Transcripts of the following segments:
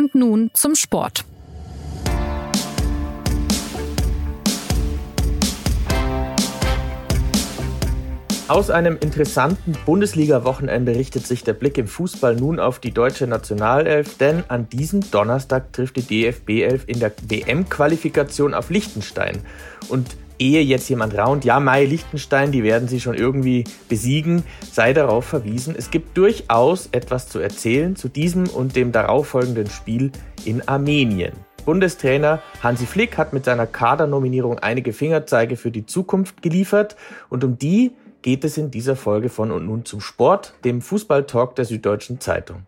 Und nun zum Sport. Aus einem interessanten Bundesliga-Wochenende richtet sich der Blick im Fußball nun auf die deutsche Nationalelf, denn an diesem Donnerstag trifft die DFB 11 in der WM-Qualifikation auf Liechtenstein. Und ehe jetzt jemand raunt, ja, Mai Liechtenstein, die werden sie schon irgendwie besiegen, sei darauf verwiesen, es gibt durchaus etwas zu erzählen zu diesem und dem darauffolgenden Spiel in Armenien. Bundestrainer Hansi Flick hat mit seiner Kadernominierung einige Fingerzeige für die Zukunft geliefert und um die geht es in dieser Folge von Und nun zum Sport, dem Fußballtalk der Süddeutschen Zeitung.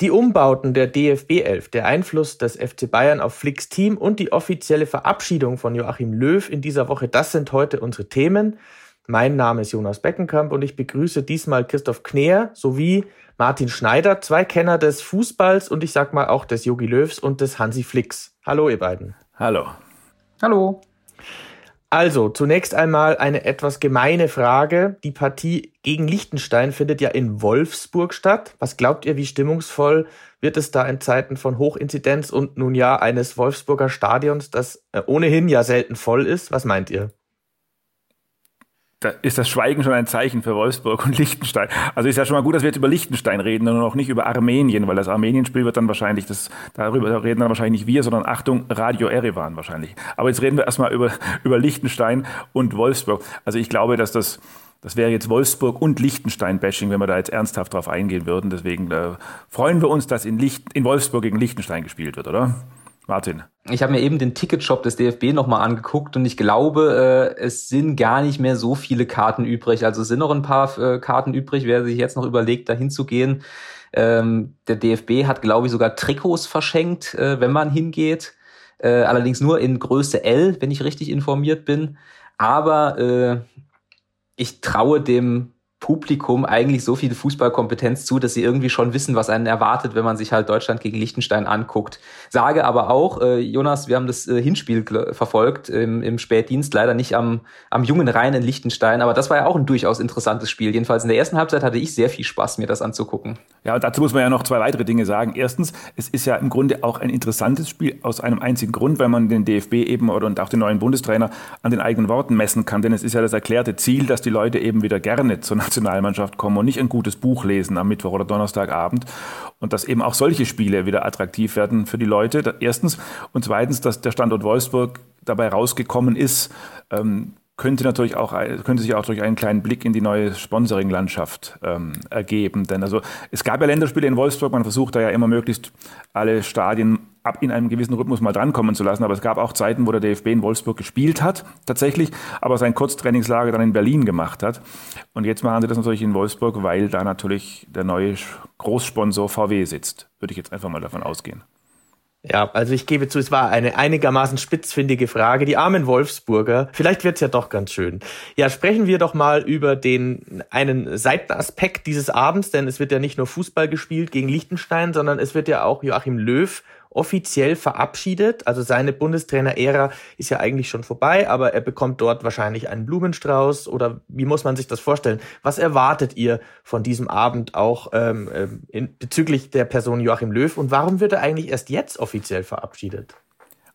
Die Umbauten der DFB 11, der Einfluss des FC Bayern auf Flicks Team und die offizielle Verabschiedung von Joachim Löw in dieser Woche, das sind heute unsere Themen. Mein Name ist Jonas Beckenkamp und ich begrüße diesmal Christoph Kneer sowie Martin Schneider, zwei Kenner des Fußballs und ich sag mal auch des Yogi Löws und des Hansi Flicks. Hallo ihr beiden. Hallo. Hallo. Also, zunächst einmal eine etwas gemeine Frage. Die Partie gegen Liechtenstein findet ja in Wolfsburg statt. Was glaubt ihr, wie stimmungsvoll wird es da in Zeiten von Hochinzidenz und nun ja eines Wolfsburger Stadions, das äh, ohnehin ja selten voll ist? Was meint ihr? Da ist das Schweigen schon ein Zeichen für Wolfsburg und Liechtenstein. Also ist ja schon mal gut, dass wir jetzt über Liechtenstein reden und noch nicht über Armenien, weil das Armenien-Spiel wird dann wahrscheinlich, das, darüber reden dann wahrscheinlich nicht wir, sondern Achtung, Radio Erevan wahrscheinlich. Aber jetzt reden wir erstmal über, über Liechtenstein und Wolfsburg. Also ich glaube, dass das, das wäre jetzt Wolfsburg und Liechtenstein-Bashing, wenn wir da jetzt ernsthaft drauf eingehen würden. Deswegen äh, freuen wir uns, dass in, Licht, in Wolfsburg gegen Liechtenstein gespielt wird, oder? Martin. Ich habe mir eben den Ticketshop des DFB nochmal angeguckt und ich glaube, äh, es sind gar nicht mehr so viele Karten übrig. Also es sind noch ein paar äh, Karten übrig, wer sich jetzt noch überlegt, dahin zu gehen. Ähm, der DFB hat, glaube ich, sogar Trikots verschenkt, äh, wenn man hingeht. Äh, allerdings nur in Größe L, wenn ich richtig informiert bin. Aber äh, ich traue dem Publikum eigentlich so viel Fußballkompetenz zu, dass sie irgendwie schon wissen, was einen erwartet, wenn man sich halt Deutschland gegen Liechtenstein anguckt. Sage aber auch, äh, Jonas, wir haben das äh, Hinspiel verfolgt im, im Spätdienst, leider nicht am, am jungen Rhein in Liechtenstein, aber das war ja auch ein durchaus interessantes Spiel. Jedenfalls in der ersten Halbzeit hatte ich sehr viel Spaß, mir das anzugucken. Ja, dazu muss man ja noch zwei weitere Dinge sagen. Erstens, es ist ja im Grunde auch ein interessantes Spiel aus einem einzigen Grund, weil man den DFB eben oder und auch den neuen Bundestrainer an den eigenen Worten messen kann. Denn es ist ja das erklärte Ziel, dass die Leute eben wieder gerne zur Nationalmannschaft kommen und nicht ein gutes Buch lesen am Mittwoch oder Donnerstagabend. Und dass eben auch solche Spiele wieder attraktiv werden für die Leute. Erstens. Und zweitens, dass der Standort Wolfsburg dabei rausgekommen ist, ähm, könnte natürlich auch könnte sich auch durch einen kleinen Blick in die neue Sponsoring-Landschaft ähm, ergeben. Denn also es gab ja Länderspiele in Wolfsburg, man versucht da ja immer möglichst alle Stadien ab in einem gewissen Rhythmus mal drankommen zu lassen. Aber es gab auch Zeiten, wo der DFB in Wolfsburg gespielt hat, tatsächlich, aber sein Kurztrainingslager dann in Berlin gemacht hat. Und jetzt machen sie das natürlich in Wolfsburg, weil da natürlich der neue Großsponsor VW sitzt. Würde ich jetzt einfach mal davon ausgehen. Ja, also ich gebe zu, es war eine einigermaßen spitzfindige Frage. Die armen Wolfsburger, vielleicht wird's ja doch ganz schön. Ja, sprechen wir doch mal über den einen Seitenaspekt dieses Abends, denn es wird ja nicht nur Fußball gespielt gegen Liechtenstein, sondern es wird ja auch Joachim Löw offiziell verabschiedet. Also seine Bundestrainer-Ära ist ja eigentlich schon vorbei, aber er bekommt dort wahrscheinlich einen Blumenstrauß oder wie muss man sich das vorstellen? Was erwartet ihr von diesem Abend auch ähm, ähm in, bezüglich der Person Joachim Löw und warum wird er eigentlich erst jetzt offiziell verabschiedet?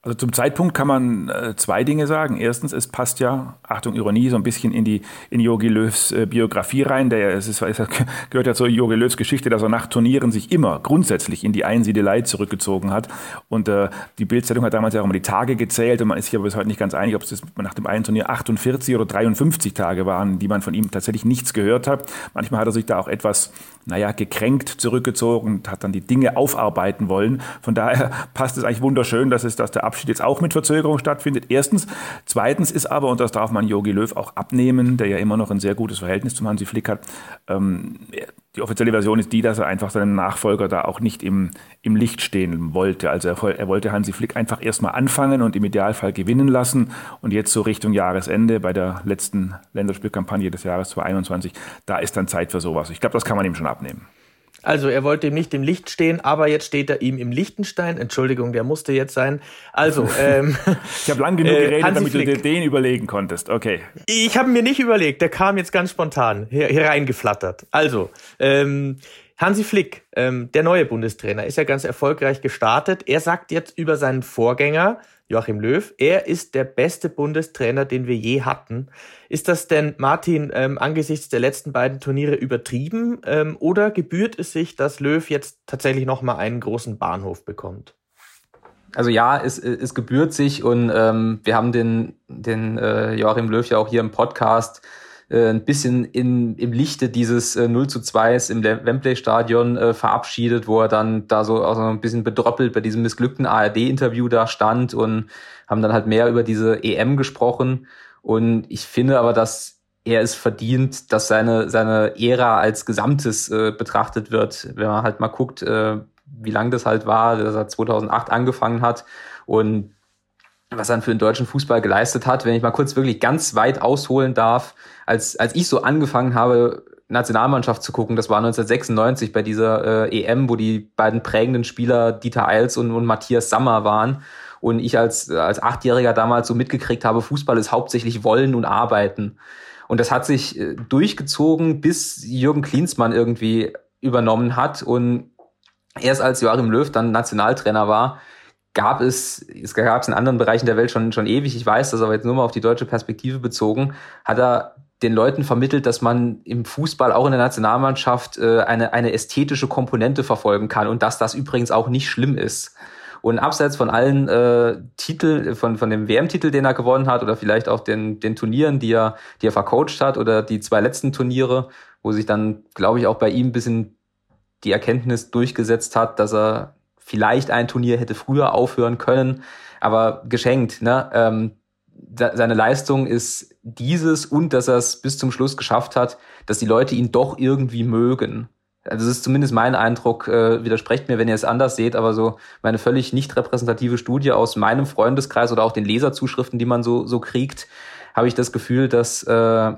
Also zum Zeitpunkt kann man äh, zwei Dinge sagen. Erstens, es passt ja, Achtung Ironie, so ein bisschen in die in Jogi Löws äh, Biografie rein. Der es ist, es gehört ja zur Jogi Löws Geschichte, dass er nach Turnieren sich immer grundsätzlich in die Einsiedelei zurückgezogen hat. Und äh, die Bildzeitung hat damals ja auch immer die Tage gezählt und man ist sich aber bis heute nicht ganz einig, ob es nach dem einen Turnier 48 oder 53 Tage waren, die man von ihm tatsächlich nichts gehört hat. Manchmal hat er sich da auch etwas, naja, gekränkt zurückgezogen und hat dann die Dinge aufarbeiten wollen. Von daher passt es eigentlich wunderschön, dass es, dass der Abschied jetzt auch mit Verzögerung stattfindet. Erstens. Zweitens ist aber, und das darf man Jogi Löw auch abnehmen, der ja immer noch ein sehr gutes Verhältnis zum Hansi Flick hat, ähm, die offizielle Version ist die, dass er einfach seinen Nachfolger da auch nicht im, im Licht stehen wollte. Also er, er wollte Hansi Flick einfach erstmal anfangen und im Idealfall gewinnen lassen. Und jetzt so Richtung Jahresende bei der letzten Länderspielkampagne des Jahres 2021, da ist dann Zeit für sowas. Ich glaube, das kann man ihm schon abnehmen. Also er wollte ihm nicht im Licht stehen, aber jetzt steht er ihm im Lichtenstein. Entschuldigung, der musste jetzt sein. Also ähm, ich habe lang genug äh, geredet, damit Flick. du dir den überlegen konntest. Okay. Ich habe mir nicht überlegt. Der kam jetzt ganz spontan hier, hier reingeflattert. Also ähm, Hansi Flick, ähm, der neue Bundestrainer, ist ja ganz erfolgreich gestartet. Er sagt jetzt über seinen Vorgänger, Joachim Löw, er ist der beste Bundestrainer, den wir je hatten. Ist das denn, Martin, ähm, angesichts der letzten beiden Turniere übertrieben ähm, oder gebührt es sich, dass Löw jetzt tatsächlich nochmal einen großen Bahnhof bekommt? Also ja, es, es gebührt sich und ähm, wir haben den, den äh, Joachim Löw ja auch hier im Podcast äh, ein bisschen in, im Lichte dieses äh, 0 zu 2 im Wembley-Stadion äh, verabschiedet, wo er dann da so, auch ein bisschen bedroppelt bei diesem missglückten ARD-Interview da stand und haben dann halt mehr über diese EM gesprochen. Und ich finde aber, dass er es verdient, dass seine, seine Ära als Gesamtes äh, betrachtet wird. Wenn man halt mal guckt, äh, wie lang das halt war, dass er 2008 angefangen hat und was er für den deutschen Fußball geleistet hat. Wenn ich mal kurz wirklich ganz weit ausholen darf, als, als ich so angefangen habe, Nationalmannschaft zu gucken, das war 1996 bei dieser äh, EM, wo die beiden prägenden Spieler Dieter Eils und, und Matthias Sammer waren. Und ich als, als Achtjähriger damals so mitgekriegt habe, Fußball ist hauptsächlich Wollen und Arbeiten. Und das hat sich äh, durchgezogen, bis Jürgen Klinsmann irgendwie übernommen hat. Und erst als Joachim Löw dann Nationaltrainer war, gab es, es gab es in anderen Bereichen der Welt schon, schon ewig, ich weiß das aber jetzt nur mal auf die deutsche Perspektive bezogen, hat er den Leuten vermittelt, dass man im Fußball auch in der Nationalmannschaft äh, eine, eine ästhetische Komponente verfolgen kann und dass das übrigens auch nicht schlimm ist. Und abseits von allen äh, Titel, von, von dem WM-Titel, den er gewonnen hat, oder vielleicht auch den, den Turnieren, die er, die er vercoacht hat, oder die zwei letzten Turniere, wo sich dann, glaube ich, auch bei ihm ein bisschen die Erkenntnis durchgesetzt hat, dass er vielleicht ein Turnier hätte früher aufhören können, aber geschenkt. Ne? Ähm, seine Leistung ist dieses und dass er es bis zum Schluss geschafft hat, dass die Leute ihn doch irgendwie mögen. Also das ist zumindest mein Eindruck, äh, widersprecht mir, wenn ihr es anders seht, aber so meine völlig nicht repräsentative Studie aus meinem Freundeskreis oder auch den Leserzuschriften, die man so, so kriegt, habe ich das Gefühl, dass äh,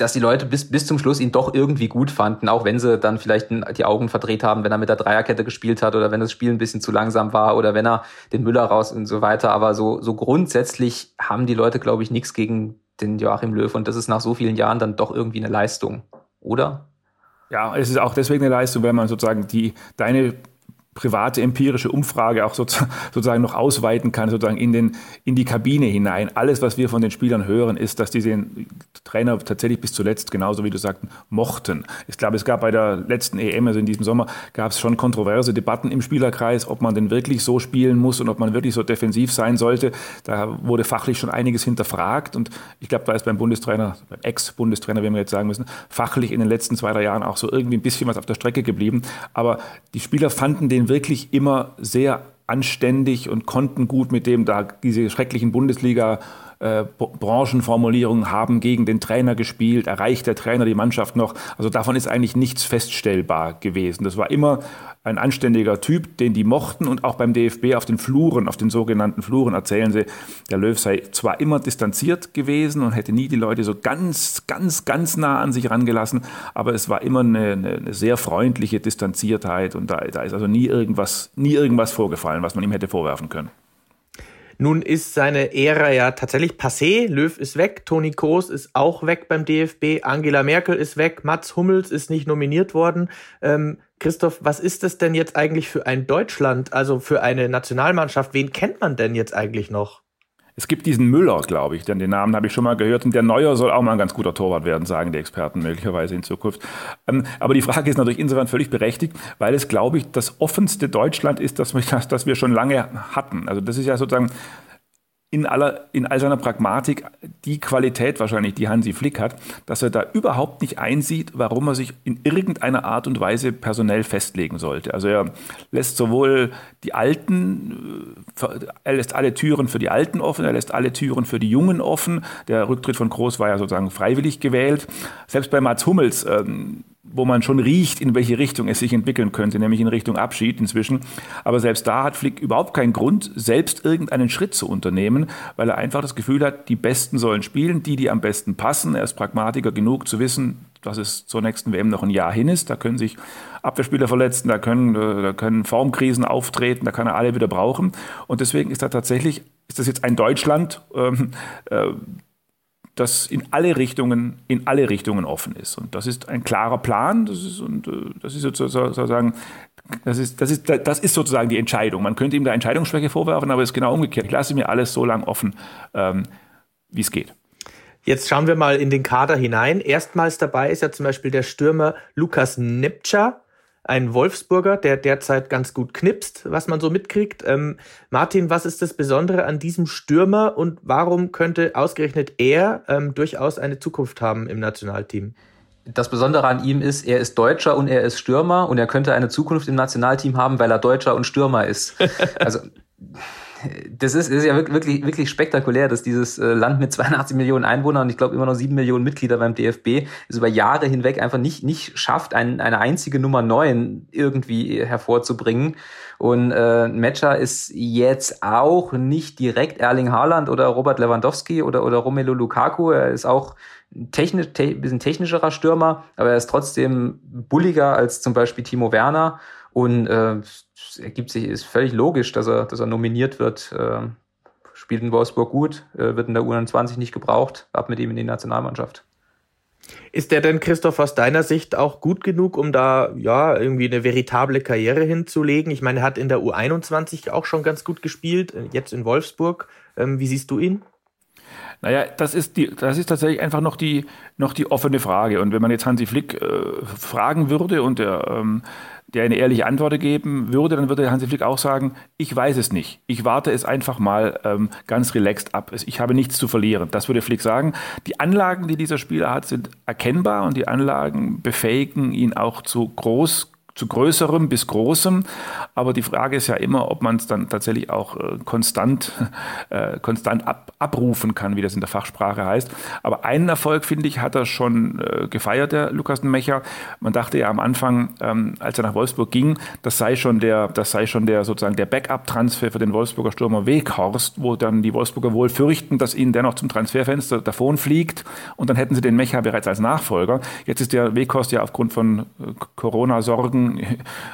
dass die Leute bis, bis zum Schluss ihn doch irgendwie gut fanden, auch wenn sie dann vielleicht die Augen verdreht haben, wenn er mit der Dreierkette gespielt hat oder wenn das Spiel ein bisschen zu langsam war oder wenn er den Müller raus und so weiter. Aber so, so grundsätzlich haben die Leute, glaube ich, nichts gegen den Joachim Löw und das ist nach so vielen Jahren dann doch irgendwie eine Leistung, oder? Ja, es ist auch deswegen eine Leistung, wenn man sozusagen die, deine private empirische Umfrage auch sozusagen noch ausweiten kann, sozusagen in, den, in die Kabine hinein. Alles, was wir von den Spielern hören, ist, dass die den Trainer tatsächlich bis zuletzt, genauso wie du sagten, mochten. Ich glaube, es gab bei der letzten EM, also in diesem Sommer, gab es schon kontroverse Debatten im Spielerkreis, ob man denn wirklich so spielen muss und ob man wirklich so defensiv sein sollte. Da wurde fachlich schon einiges hinterfragt und ich glaube, da ist beim Bundestrainer, beim Ex-Bundestrainer, wie wir jetzt sagen müssen, fachlich in den letzten zwei, drei Jahren auch so irgendwie ein bisschen was auf der Strecke geblieben. Aber die Spieler fanden den wirklich immer sehr anständig und konnten gut mit dem, da diese schrecklichen Bundesliga äh, Branchenformulierungen haben gegen den Trainer gespielt, erreicht der Trainer die Mannschaft noch. Also davon ist eigentlich nichts feststellbar gewesen. Das war immer ein anständiger Typ, den die mochten und auch beim DFB auf den Fluren, auf den sogenannten Fluren erzählen sie, der Löw sei zwar immer distanziert gewesen und hätte nie die Leute so ganz, ganz, ganz nah an sich rangelassen, aber es war immer eine, eine sehr freundliche Distanziertheit und da, da ist also nie irgendwas, nie irgendwas vorgefallen, was man ihm hätte vorwerfen können. Nun ist seine Ära ja tatsächlich passé. Löw ist weg, Toni Kroos ist auch weg beim DFB, Angela Merkel ist weg, Mats Hummels ist nicht nominiert worden. Ähm, Christoph, was ist das denn jetzt eigentlich für ein Deutschland, also für eine Nationalmannschaft? Wen kennt man denn jetzt eigentlich noch? Es gibt diesen Müller, glaube ich, denn den Namen habe ich schon mal gehört. Und der Neuer soll auch mal ein ganz guter Torwart werden, sagen die Experten möglicherweise in Zukunft. Ähm, aber die Frage ist natürlich insofern völlig berechtigt, weil es, glaube ich, das offenste Deutschland ist, das wir, das wir schon lange hatten. Also das ist ja sozusagen in, aller, in all seiner Pragmatik die Qualität wahrscheinlich, die Hansi Flick hat, dass er da überhaupt nicht einsieht, warum er sich in irgendeiner Art und Weise personell festlegen sollte. Also er lässt sowohl die Alten, äh, er lässt alle Türen für die Alten offen, er lässt alle Türen für die Jungen offen. Der Rücktritt von Groß war ja sozusagen freiwillig gewählt. Selbst bei Mats Hummels ähm, wo man schon riecht, in welche Richtung es sich entwickeln könnte, nämlich in Richtung Abschied inzwischen. Aber selbst da hat Flick überhaupt keinen Grund, selbst irgendeinen Schritt zu unternehmen, weil er einfach das Gefühl hat, die Besten sollen spielen, die, die am besten passen. Er ist Pragmatiker genug zu wissen, dass es zur nächsten WM noch ein Jahr hin ist. Da können sich Abwehrspieler verletzen, da können, äh, da können Formkrisen auftreten, da kann er alle wieder brauchen. Und deswegen ist er tatsächlich, ist das jetzt ein Deutschland, ähm, äh, das in alle Richtungen, in alle Richtungen offen ist. Und das ist ein klarer Plan. Das ist, und, äh, das ist sozusagen, das ist, das, ist, das ist sozusagen die Entscheidung. Man könnte ihm da Entscheidungsschwäche vorwerfen, aber es ist genau umgekehrt. Ich lasse mir alles so lang offen, ähm, wie es geht. Jetzt schauen wir mal in den Kader hinein. Erstmals dabei ist ja zum Beispiel der Stürmer Lukas Nepcha ein Wolfsburger, der derzeit ganz gut knipst, was man so mitkriegt. Ähm, Martin, was ist das Besondere an diesem Stürmer und warum könnte ausgerechnet er ähm, durchaus eine Zukunft haben im Nationalteam? Das Besondere an ihm ist, er ist Deutscher und er ist Stürmer und er könnte eine Zukunft im Nationalteam haben, weil er Deutscher und Stürmer ist. Also das ist, ist ja wirklich, wirklich spektakulär, dass dieses äh, Land mit 82 Millionen Einwohnern und ich glaube immer noch 7 Millionen Mitglieder beim DFB es über Jahre hinweg einfach nicht, nicht schafft, ein, eine einzige Nummer 9 irgendwie hervorzubringen. Und äh, Matcher ist jetzt auch nicht direkt Erling Haaland oder Robert Lewandowski oder, oder Romelu Lukaku. Er ist auch technisch, te bisschen technischerer Stürmer, aber er ist trotzdem bulliger als zum Beispiel Timo Werner. Und äh, es ergibt sich, ist völlig logisch, dass er, dass er nominiert wird. Äh, spielt in Wolfsburg gut, äh, wird in der U21 nicht gebraucht, ab mit ihm in die Nationalmannschaft. Ist der denn, Christoph, aus deiner Sicht auch gut genug, um da ja irgendwie eine veritable Karriere hinzulegen? Ich meine, er hat in der U21 auch schon ganz gut gespielt, äh, jetzt in Wolfsburg. Ähm, wie siehst du ihn? Naja, das ist, die, das ist tatsächlich einfach noch die, noch die offene Frage. Und wenn man jetzt Hansi Flick äh, fragen würde und der ähm, der eine ehrliche Antwort geben würde, dann würde Hansi Flick auch sagen, ich weiß es nicht. Ich warte es einfach mal ähm, ganz relaxed ab. Ich habe nichts zu verlieren. Das würde Flick sagen. Die Anlagen, die dieser Spieler hat, sind erkennbar und die Anlagen befähigen ihn auch zu groß zu größerem bis großem. Aber die Frage ist ja immer, ob man es dann tatsächlich auch äh, konstant, äh, konstant ab, abrufen kann, wie das in der Fachsprache heißt. Aber einen Erfolg, finde ich, hat er schon äh, gefeiert, der Lukas Mecher. Man dachte ja am Anfang, ähm, als er nach Wolfsburg ging, das sei schon der, das sei schon der sozusagen der Backup-Transfer für den Wolfsburger Stürmer Weghorst, wo dann die Wolfsburger wohl fürchten, dass ihnen der noch zum Transferfenster davon fliegt und dann hätten sie den Mecher bereits als Nachfolger. Jetzt ist der Weghorst ja aufgrund von äh,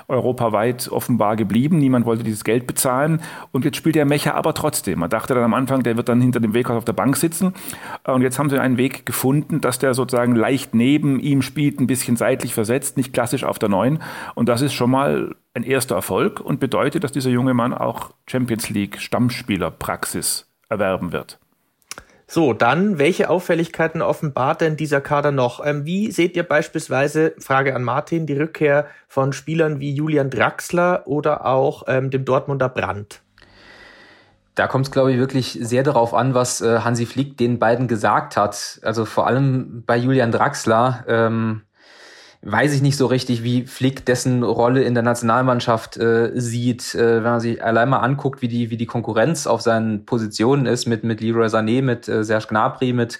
Europaweit offenbar geblieben. Niemand wollte dieses Geld bezahlen. Und jetzt spielt der Mecher aber trotzdem. Man dachte dann am Anfang, der wird dann hinter dem Weghaus auf der Bank sitzen. Und jetzt haben sie einen Weg gefunden, dass der sozusagen leicht neben ihm spielt, ein bisschen seitlich versetzt, nicht klassisch auf der Neun. Und das ist schon mal ein erster Erfolg und bedeutet, dass dieser junge Mann auch Champions League Stammspielerpraxis erwerben wird. So, dann, welche Auffälligkeiten offenbart denn dieser Kader noch? Ähm, wie seht ihr beispielsweise, Frage an Martin, die Rückkehr von Spielern wie Julian Draxler oder auch ähm, dem Dortmunder Brandt? Da kommt es, glaube ich, wirklich sehr darauf an, was äh, Hansi Flick den beiden gesagt hat. Also vor allem bei Julian Draxler. Ähm, weiß ich nicht so richtig, wie Flick dessen Rolle in der Nationalmannschaft äh, sieht. Äh, wenn man sich allein mal anguckt, wie die, wie die Konkurrenz auf seinen Positionen ist mit, mit Leroy Sané, mit äh, Serge Gnabry, mit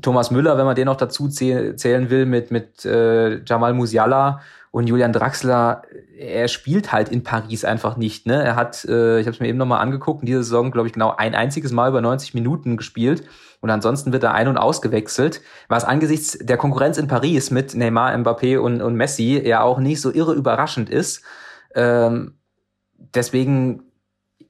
Thomas Müller, wenn man den noch dazu zählen will, mit, mit äh, Jamal Musiala und Julian Draxler, er spielt halt in Paris einfach nicht. Ne? Er hat, äh, ich habe es mir eben nochmal angeguckt, in dieser Saison, glaube ich, genau ein einziges Mal über 90 Minuten gespielt. Und ansonsten wird er ein- und ausgewechselt, was angesichts der Konkurrenz in Paris mit Neymar, Mbappé und, und Messi ja auch nicht so irre überraschend ist. Ähm, deswegen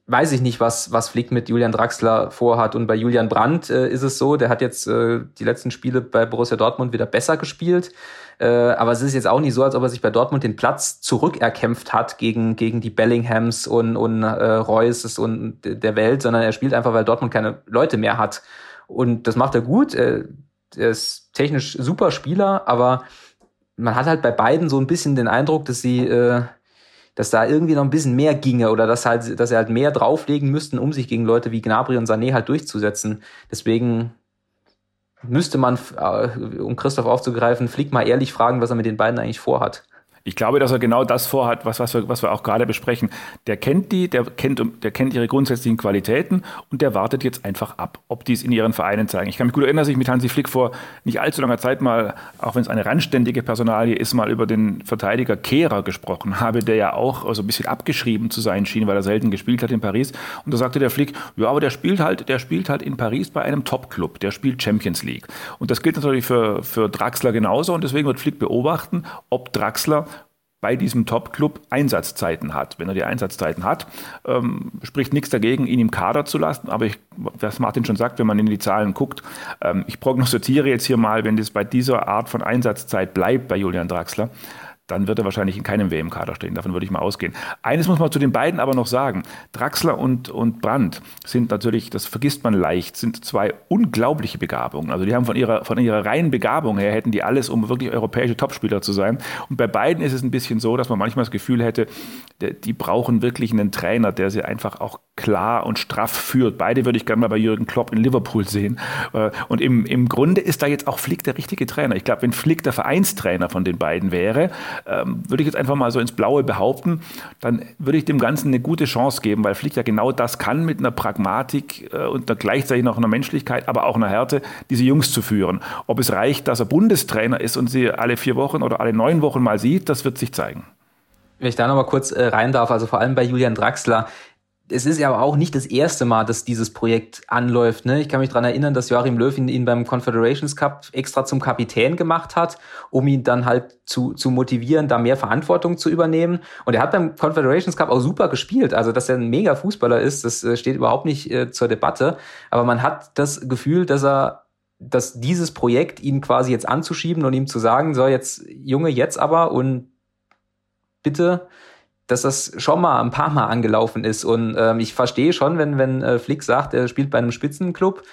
weiß ich nicht, was, was Flick mit Julian Draxler vorhat. Und bei Julian Brandt äh, ist es so, der hat jetzt äh, die letzten Spiele bei Borussia Dortmund wieder besser gespielt. Äh, aber es ist jetzt auch nicht so, als ob er sich bei Dortmund den Platz zurückerkämpft hat gegen, gegen die Bellinghams und, und äh, Reusses und der Welt, sondern er spielt einfach, weil Dortmund keine Leute mehr hat. Und das macht er gut. Er, er ist technisch super Spieler, aber man hat halt bei beiden so ein bisschen den Eindruck, dass sie, äh, dass da irgendwie noch ein bisschen mehr ginge oder dass halt, dass er halt mehr drauflegen müssten, um sich gegen Leute wie Gnabry und Sané halt durchzusetzen. Deswegen müsste man, äh, um Christoph aufzugreifen, Flick mal ehrlich fragen, was er mit den beiden eigentlich vorhat. Ich glaube, dass er genau das vorhat, was, was, wir, was wir auch gerade besprechen. Der kennt die, der kennt, der kennt ihre grundsätzlichen Qualitäten und der wartet jetzt einfach ab, ob die es in ihren Vereinen zeigen. Ich kann mich gut erinnern, dass ich mit Hansi Flick vor nicht allzu langer Zeit mal, auch wenn es eine randständige Personalie ist, mal über den Verteidiger Kehrer gesprochen habe, der ja auch so ein bisschen abgeschrieben zu sein schien, weil er selten gespielt hat in Paris. Und da sagte der Flick, ja, aber der spielt halt, der spielt halt in Paris bei einem Top-Club, der spielt Champions League. Und das gilt natürlich für, für Draxler genauso und deswegen wird Flick beobachten, ob Draxler bei diesem Top-Club Einsatzzeiten hat. Wenn er die Einsatzzeiten hat, ähm, spricht nichts dagegen, ihn im Kader zu lassen. Aber ich, was Martin schon sagt, wenn man in die Zahlen guckt, ähm, ich prognostiziere jetzt hier mal, wenn das bei dieser Art von Einsatzzeit bleibt bei Julian Draxler, dann wird er wahrscheinlich in keinem WM-Kader stehen. Davon würde ich mal ausgehen. Eines muss man zu den beiden aber noch sagen. Draxler und, und Brandt sind natürlich, das vergisst man leicht, sind zwei unglaubliche Begabungen. Also die haben von ihrer, von ihrer reinen Begabung her, hätten die alles, um wirklich europäische Topspieler zu sein. Und bei beiden ist es ein bisschen so, dass man manchmal das Gefühl hätte, die brauchen wirklich einen Trainer, der sie einfach auch klar und straff führt. Beide würde ich gerne mal bei Jürgen Klopp in Liverpool sehen. Äh, und im, im Grunde ist da jetzt auch Flick der richtige Trainer. Ich glaube, wenn Flick der Vereinstrainer von den beiden wäre, ähm, würde ich jetzt einfach mal so ins Blaue behaupten, dann würde ich dem Ganzen eine gute Chance geben, weil Flick ja genau das kann mit einer Pragmatik äh, und gleichzeitig noch einer Menschlichkeit, aber auch einer Härte, diese Jungs zu führen. Ob es reicht, dass er Bundestrainer ist und sie alle vier Wochen oder alle neun Wochen mal sieht, das wird sich zeigen. Wenn ich da nochmal kurz äh, rein darf, also vor allem bei Julian Draxler, es ist ja aber auch nicht das erste Mal, dass dieses Projekt anläuft. Ne? Ich kann mich dran erinnern, dass Joachim Löw ihn, ihn beim Confederations Cup extra zum Kapitän gemacht hat, um ihn dann halt zu, zu motivieren, da mehr Verantwortung zu übernehmen. Und er hat beim Confederations Cup auch super gespielt. Also, dass er ein mega Fußballer ist, das äh, steht überhaupt nicht äh, zur Debatte. Aber man hat das Gefühl, dass er dass dieses Projekt ihn quasi jetzt anzuschieben und ihm zu sagen, so jetzt Junge, jetzt aber und bitte dass das schon mal ein paar Mal angelaufen ist. Und ähm, ich verstehe schon, wenn, wenn äh, Flick sagt, er spielt bei einem Spitzenclub.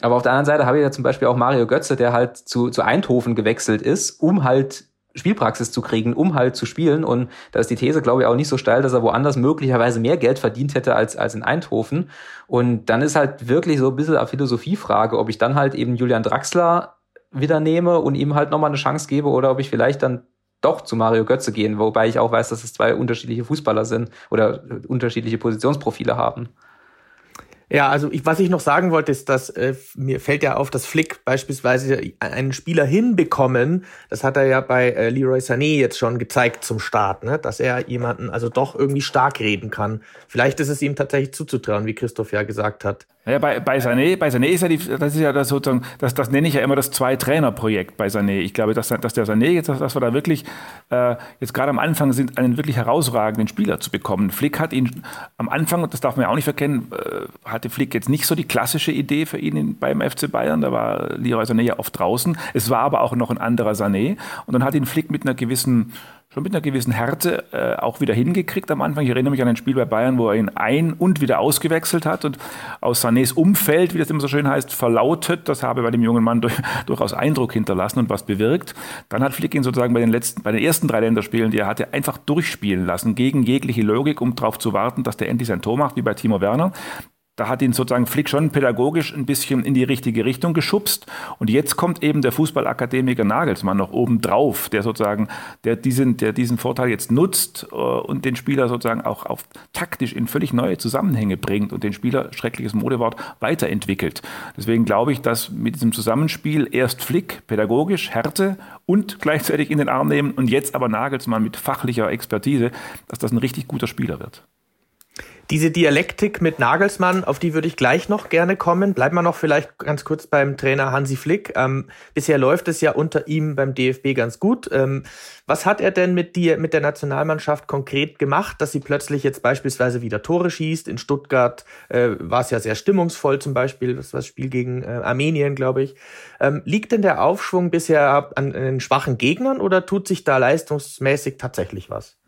Aber auf der anderen Seite habe ich ja zum Beispiel auch Mario Götze, der halt zu, zu Eindhoven gewechselt ist, um halt Spielpraxis zu kriegen, um halt zu spielen. Und da ist die These, glaube ich, auch nicht so steil, dass er woanders möglicherweise mehr Geld verdient hätte als, als in Eindhoven. Und dann ist halt wirklich so ein bisschen eine Philosophiefrage, ob ich dann halt eben Julian Draxler wieder nehme und ihm halt nochmal eine Chance gebe oder ob ich vielleicht dann doch zu Mario Götze gehen, wobei ich auch weiß, dass es zwei unterschiedliche Fußballer sind oder unterschiedliche Positionsprofile haben. Ja, also ich, was ich noch sagen wollte, ist, dass äh, mir fällt ja auf, dass Flick beispielsweise einen Spieler hinbekommen, das hat er ja bei äh, Leroy Sané jetzt schon gezeigt zum Start, ne? dass er jemanden also doch irgendwie stark reden kann. Vielleicht ist es ihm tatsächlich zuzutrauen, wie Christoph ja gesagt hat. Ja, bei, bei Sané, bei Sané ist ja die, das ist ja das sozusagen, das, das nenne ich ja immer das Zwei-Trainer-Projekt bei Sané. Ich glaube, dass, dass der Sané jetzt, dass wir da wirklich äh, jetzt gerade am Anfang sind, einen wirklich herausragenden Spieler zu bekommen. Flick hat ihn am Anfang, und das darf man ja auch nicht verkennen, äh, hatte Flick jetzt nicht so die klassische Idee für ihn beim FC Bayern. Da war Leroy Sané ja oft draußen. Es war aber auch noch ein anderer Sané. Und dann hat ihn Flick mit einer gewissen schon mit einer gewissen Härte äh, auch wieder hingekriegt am Anfang. Ich erinnere mich an ein Spiel bei Bayern, wo er ihn ein- und wieder ausgewechselt hat und aus Sanés Umfeld, wie das immer so schön heißt, verlautet. Das habe bei dem jungen Mann durch, durchaus Eindruck hinterlassen und was bewirkt. Dann hat Flick ihn sozusagen bei den letzten, bei den ersten drei Länderspielen, die er hatte, einfach durchspielen lassen, gegen jegliche Logik, um darauf zu warten, dass der endlich sein Tor macht, wie bei Timo Werner da hat ihn sozusagen Flick schon pädagogisch ein bisschen in die richtige Richtung geschubst. Und jetzt kommt eben der Fußballakademiker Nagelsmann noch oben drauf, der sozusagen, der diesen, der diesen Vorteil jetzt nutzt äh, und den Spieler sozusagen auch auf taktisch in völlig neue Zusammenhänge bringt und den Spieler, schreckliches Modewort, weiterentwickelt. Deswegen glaube ich, dass mit diesem Zusammenspiel erst Flick, pädagogisch, Härte und gleichzeitig in den Arm nehmen und jetzt aber Nagelsmann mit fachlicher Expertise, dass das ein richtig guter Spieler wird. Diese Dialektik mit Nagelsmann, auf die würde ich gleich noch gerne kommen. Bleiben wir noch vielleicht ganz kurz beim Trainer Hansi Flick. Ähm, bisher läuft es ja unter ihm beim DFB ganz gut. Ähm, was hat er denn mit dir, mit der Nationalmannschaft konkret gemacht, dass sie plötzlich jetzt beispielsweise wieder Tore schießt? In Stuttgart äh, war es ja sehr stimmungsvoll zum Beispiel, das war das Spiel gegen äh, Armenien, glaube ich. Ähm, liegt denn der Aufschwung bisher an, an den schwachen Gegnern oder tut sich da leistungsmäßig tatsächlich was?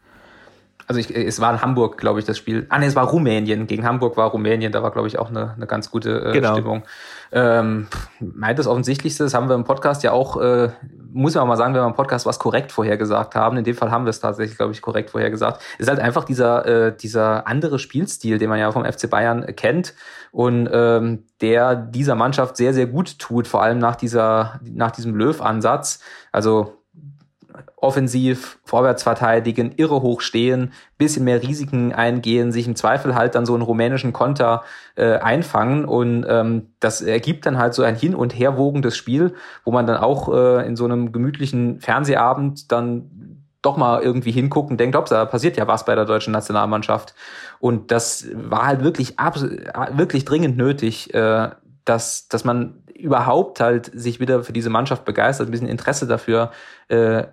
Also ich, es war in Hamburg, glaube ich, das Spiel. Ah, nee, es war Rumänien. Gegen Hamburg war Rumänien, da war, glaube ich, auch eine, eine ganz gute äh, genau. Stimmung. Ähm, meint das Offensichtlichste, das haben wir im Podcast ja auch, äh, muss man mal sagen, wenn wir im Podcast was korrekt vorhergesagt haben. In dem Fall haben wir es tatsächlich, glaube ich, korrekt vorhergesagt. Es ist halt einfach dieser, äh, dieser andere Spielstil, den man ja vom FC Bayern kennt und ähm, der dieser Mannschaft sehr, sehr gut tut, vor allem nach dieser, nach diesem Löw-Ansatz. Also offensiv, vorwärts verteidigen, irre hoch stehen, bisschen mehr Risiken eingehen, sich im Zweifel halt dann so einen rumänischen Konter äh, einfangen und ähm, das ergibt dann halt so ein hin und her wogendes Spiel, wo man dann auch äh, in so einem gemütlichen Fernsehabend dann doch mal irgendwie hinguckt und denkt, ob da passiert ja was bei der deutschen Nationalmannschaft. Und das war halt wirklich wirklich dringend nötig, äh, dass, dass man überhaupt halt sich wieder für diese Mannschaft begeistert, ein bisschen Interesse dafür äh,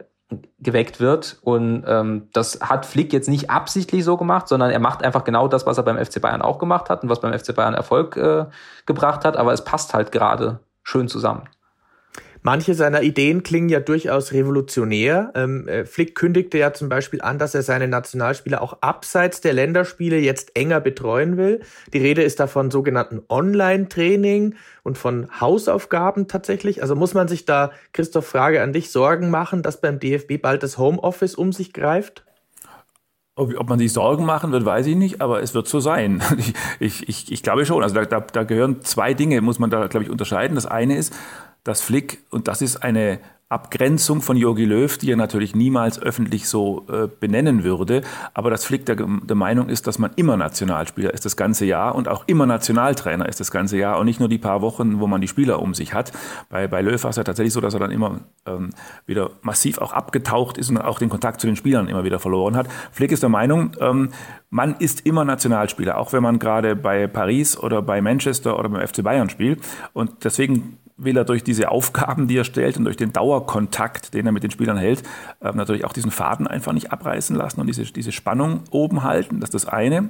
geweckt wird. Und ähm, das hat Flick jetzt nicht absichtlich so gemacht, sondern er macht einfach genau das, was er beim FC Bayern auch gemacht hat und was beim FC Bayern Erfolg äh, gebracht hat. Aber es passt halt gerade schön zusammen. Manche seiner Ideen klingen ja durchaus revolutionär. Ähm, äh, Flick kündigte ja zum Beispiel an, dass er seine Nationalspieler auch abseits der Länderspiele jetzt enger betreuen will. Die Rede ist da von sogenannten Online-Training und von Hausaufgaben tatsächlich. Also muss man sich da, Christoph, Frage an dich, Sorgen machen, dass beim DFB bald das Homeoffice um sich greift? Ob man sich Sorgen machen wird, weiß ich nicht, aber es wird so sein. Ich, ich, ich glaube schon. Also da, da, da gehören zwei Dinge, muss man da, glaube ich, unterscheiden. Das eine ist, dass Flick, und das ist eine Abgrenzung von Jogi Löw, die er natürlich niemals öffentlich so äh, benennen würde, aber dass Flick der, der, Meinung ist, dass man immer Nationalspieler ist das ganze Jahr und auch immer Nationaltrainer ist das ganze Jahr und nicht nur die paar Wochen, wo man die Spieler um sich hat. Bei, bei Löw war es ja tatsächlich so, dass er dann immer ähm, wieder massiv auch abgetaucht ist und auch den Kontakt zu den Spielern immer wieder verloren hat. Flick ist der Meinung, ähm, man ist immer Nationalspieler, auch wenn man gerade bei Paris oder bei Manchester oder beim FC Bayern spielt. Und deswegen will er durch diese Aufgaben, die er stellt und durch den Dauerkontakt, den er mit den Spielern hält, äh, natürlich auch diesen Faden einfach nicht abreißen lassen und diese, diese Spannung oben halten. Das ist das eine.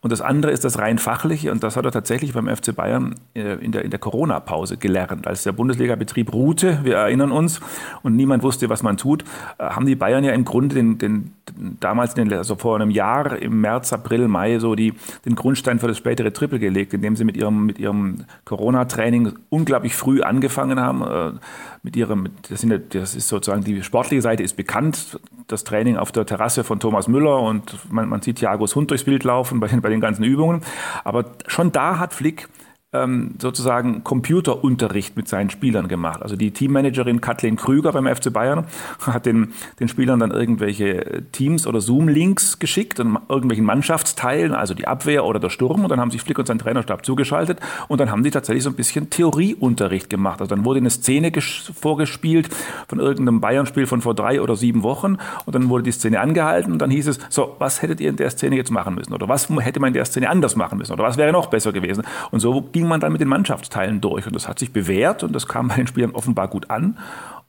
Und das andere ist das rein fachliche und das hat er tatsächlich beim FC Bayern äh, in der, in der Corona-Pause gelernt. Als der Bundesliga-Betrieb ruhte, wir erinnern uns, und niemand wusste, was man tut, äh, haben die Bayern ja im Grunde den, den damals, den, also vor einem Jahr, im März, April, Mai, so die, den Grundstein für das spätere Triple gelegt, indem sie mit ihrem, mit ihrem Corona-Training unglaublich früh angefangen haben. Mit ihrem, das, sind, das ist sozusagen die sportliche Seite ist bekannt, das Training auf der Terrasse von Thomas Müller und man, man sieht Thiagos Hund durchs Bild laufen bei bei den ganzen Übungen. Aber schon da hat Flick ähm, sozusagen Computerunterricht mit seinen Spielern gemacht. Also die Teammanagerin Kathleen Krüger beim FC Bayern hat den, den Spielern dann irgendwelche Teams- oder Zoom-Links geschickt und irgendwelchen Mannschaftsteilen, also die Abwehr oder der Sturm. Und dann haben sich Flick und sein Trainerstab zugeschaltet und dann haben die tatsächlich so ein bisschen Theorieunterricht gemacht. Also dann wurde eine Szene vorgespielt von irgendeinem Bayern-Spiel von vor drei oder sieben Wochen und dann wurde die Szene angehalten und dann hieß es, so, was hättet ihr in der Szene jetzt machen müssen? Oder was hätte man in der Szene anders machen müssen? Oder was wäre noch besser gewesen? Und so ging man dann mit den Mannschaftsteilen durch. Und das hat sich bewährt und das kam bei den Spielern offenbar gut an.